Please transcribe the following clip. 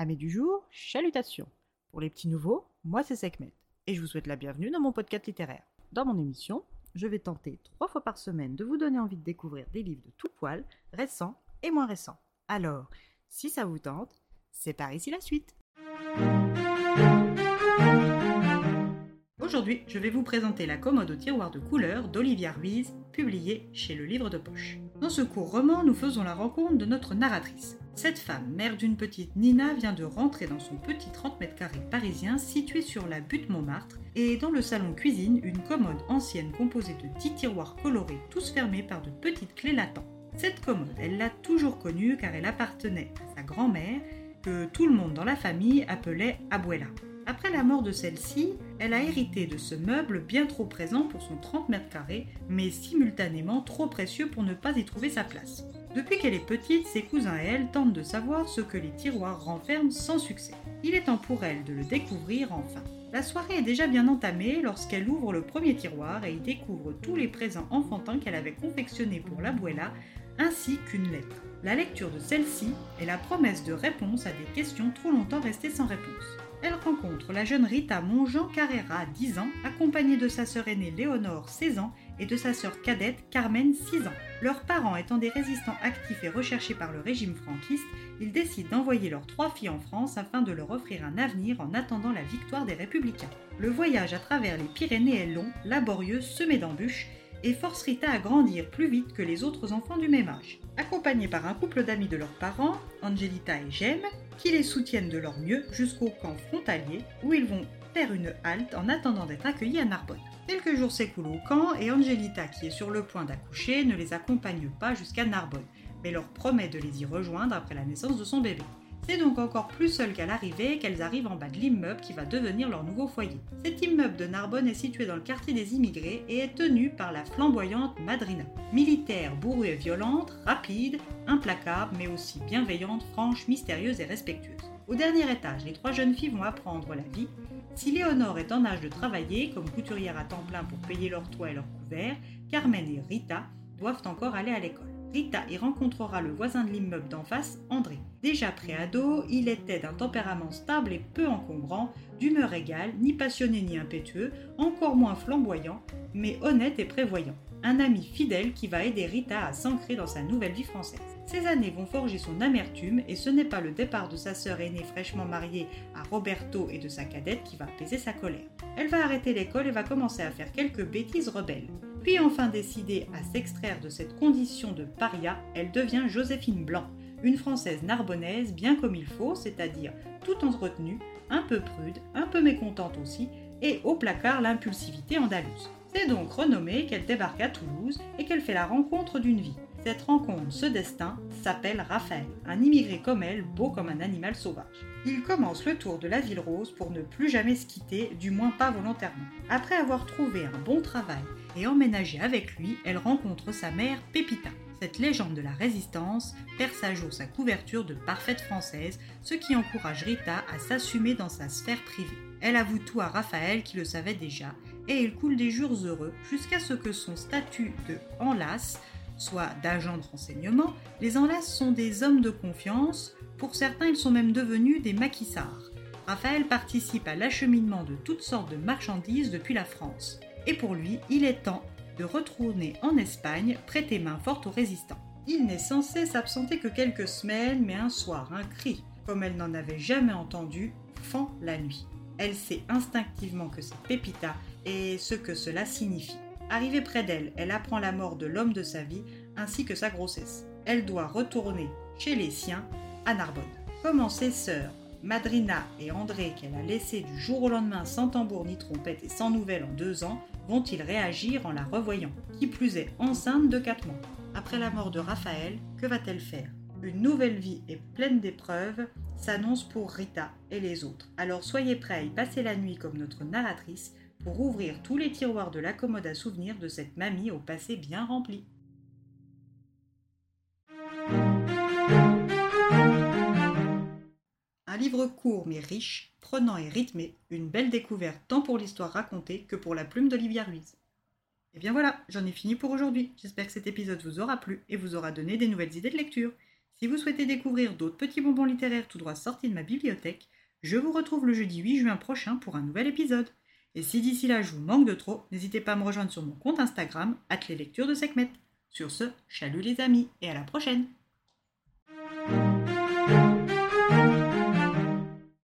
Amis du jour, chalutations. Pour les petits nouveaux, moi c'est Sekhmet et je vous souhaite la bienvenue dans mon podcast littéraire. Dans mon émission, je vais tenter trois fois par semaine de vous donner envie de découvrir des livres de tout poil, récents et moins récents. Alors, si ça vous tente, c'est par ici la suite. Aujourd'hui, je vais vous présenter La commode au tiroir de couleur d'Olivia Ruiz, publiée chez le livre de poche. Dans ce court roman, nous faisons la rencontre de notre narratrice. Cette femme, mère d'une petite Nina, vient de rentrer dans son petit 30 mètres carrés parisien situé sur la butte Montmartre et dans le salon cuisine une commode ancienne composée de 10 tiroirs colorés tous fermés par de petites clés latentes. Cette commode, elle l'a toujours connue car elle appartenait à sa grand-mère que tout le monde dans la famille appelait Abuela. Après la mort de celle-ci, elle a hérité de ce meuble bien trop présent pour son 30 mètres carrés, mais simultanément trop précieux pour ne pas y trouver sa place. Depuis qu'elle est petite, ses cousins et elle tentent de savoir ce que les tiroirs renferment sans succès. Il est temps pour elle de le découvrir enfin. La soirée est déjà bien entamée lorsqu'elle ouvre le premier tiroir et y découvre tous les présents enfantins qu'elle avait confectionnés pour l'abuela, ainsi qu'une lettre. La lecture de celle-ci est la promesse de réponse à des questions trop longtemps restées sans réponse elle rencontre la jeune Rita Monjean Carrera, 10 ans, accompagnée de sa sœur aînée Léonore, 16 ans, et de sa sœur cadette Carmen, 6 ans. Leurs parents étant des résistants actifs et recherchés par le régime franquiste, ils décident d'envoyer leurs trois filles en France afin de leur offrir un avenir en attendant la victoire des républicains. Le voyage à travers les Pyrénées est long, laborieux, semé d'embûches, et force Rita à grandir plus vite que les autres enfants du même âge. Accompagnés par un couple d'amis de leurs parents, Angelita et Jem, qui les soutiennent de leur mieux jusqu'au camp frontalier où ils vont une halte en attendant d'être accueillis à Narbonne. Quelques jours s'écoulent au camp et Angelita, qui est sur le point d'accoucher, ne les accompagne pas jusqu'à Narbonne, mais leur promet de les y rejoindre après la naissance de son bébé. C'est donc encore plus seul qu'à l'arrivée qu'elles arrivent en bas de l'immeuble qui va devenir leur nouveau foyer. Cet immeuble de Narbonne est situé dans le quartier des immigrés et est tenu par la flamboyante Madrina. Militaire, bourrue et violente, rapide, implacable, mais aussi bienveillante, franche, mystérieuse et respectueuse. Au dernier étage, les trois jeunes filles vont apprendre la vie. Si Léonore est en âge de travailler comme couturière à temps plein pour payer leur toit et leur couvert, Carmen et Rita doivent encore aller à l'école. Rita y rencontrera le voisin de l'immeuble d'en face, André. Déjà préado, il était d'un tempérament stable et peu encombrant, d'humeur égale, ni passionné ni impétueux, encore moins flamboyant, mais honnête et prévoyant. Un ami fidèle qui va aider Rita à s'ancrer dans sa nouvelle vie française. Ces années vont forger son amertume et ce n'est pas le départ de sa sœur aînée fraîchement mariée à Roberto et de sa cadette qui va apaiser sa colère. Elle va arrêter l'école et va commencer à faire quelques bêtises rebelles. Puis enfin décidée à s'extraire de cette condition de paria, elle devient Joséphine Blanc, une Française narbonnaise bien comme il faut, c'est-à-dire tout entretenue, un peu prude, un peu mécontente aussi, et au placard l'impulsivité andalouse. C'est donc renommée qu'elle débarque à Toulouse et qu'elle fait la rencontre d'une vie. Cette rencontre, ce destin, s'appelle Raphaël, un immigré comme elle, beau comme un animal sauvage. Il commence le tour de la ville rose pour ne plus jamais se quitter, du moins pas volontairement. Après avoir trouvé un bon travail et emménagé avec lui, elle rencontre sa mère Pépita. Cette légende de la résistance perce à jour sa couverture de parfaite française, ce qui encourage Rita à s'assumer dans sa sphère privée. Elle avoue tout à Raphaël qui le savait déjà, et il coule des jours heureux jusqu'à ce que son statut de enlace soit d'agent de renseignement, les enlaces sont des hommes de confiance, pour certains ils sont même devenus des maquisards. Raphaël participe à l'acheminement de toutes sortes de marchandises depuis la France et pour lui, il est temps de retourner en Espagne prêter main forte aux résistants. Il n'est censé s'absenter que quelques semaines, mais un soir, un cri, comme elle n'en avait jamais entendu, fend la nuit. Elle sait instinctivement que c'est Pépita et ce que cela signifie. Arrivée près d'elle, elle apprend la mort de l'homme de sa vie ainsi que sa grossesse. Elle doit retourner chez les siens à Narbonne. Comment ses sœurs, Madrina et André, qu'elle a laissés du jour au lendemain sans tambour ni trompette et sans nouvelles en deux ans, vont-ils réagir en la revoyant? Qui plus est enceinte de quatre mois. Après la mort de Raphaël, que va-t-elle faire? Une nouvelle vie et pleine d'épreuves s'annonce pour Rita et les autres. Alors soyez prêts à y passer la nuit comme notre narratrice pour ouvrir tous les tiroirs de la commode à souvenirs de cette mamie au passé bien rempli. Un livre court mais riche, prenant et rythmé, une belle découverte tant pour l'histoire racontée que pour la plume d'Olivia Ruiz. Et eh bien voilà, j'en ai fini pour aujourd'hui. J'espère que cet épisode vous aura plu et vous aura donné des nouvelles idées de lecture. Si vous souhaitez découvrir d'autres petits bonbons littéraires tout droit sortis de ma bibliothèque, je vous retrouve le jeudi 8 juin prochain pour un nouvel épisode. Et si d'ici là je vous manque de trop, n'hésitez pas à me rejoindre sur mon compte Instagram, at les lectures de Sekhmet. Sur ce, chalut les amis et à la prochaine!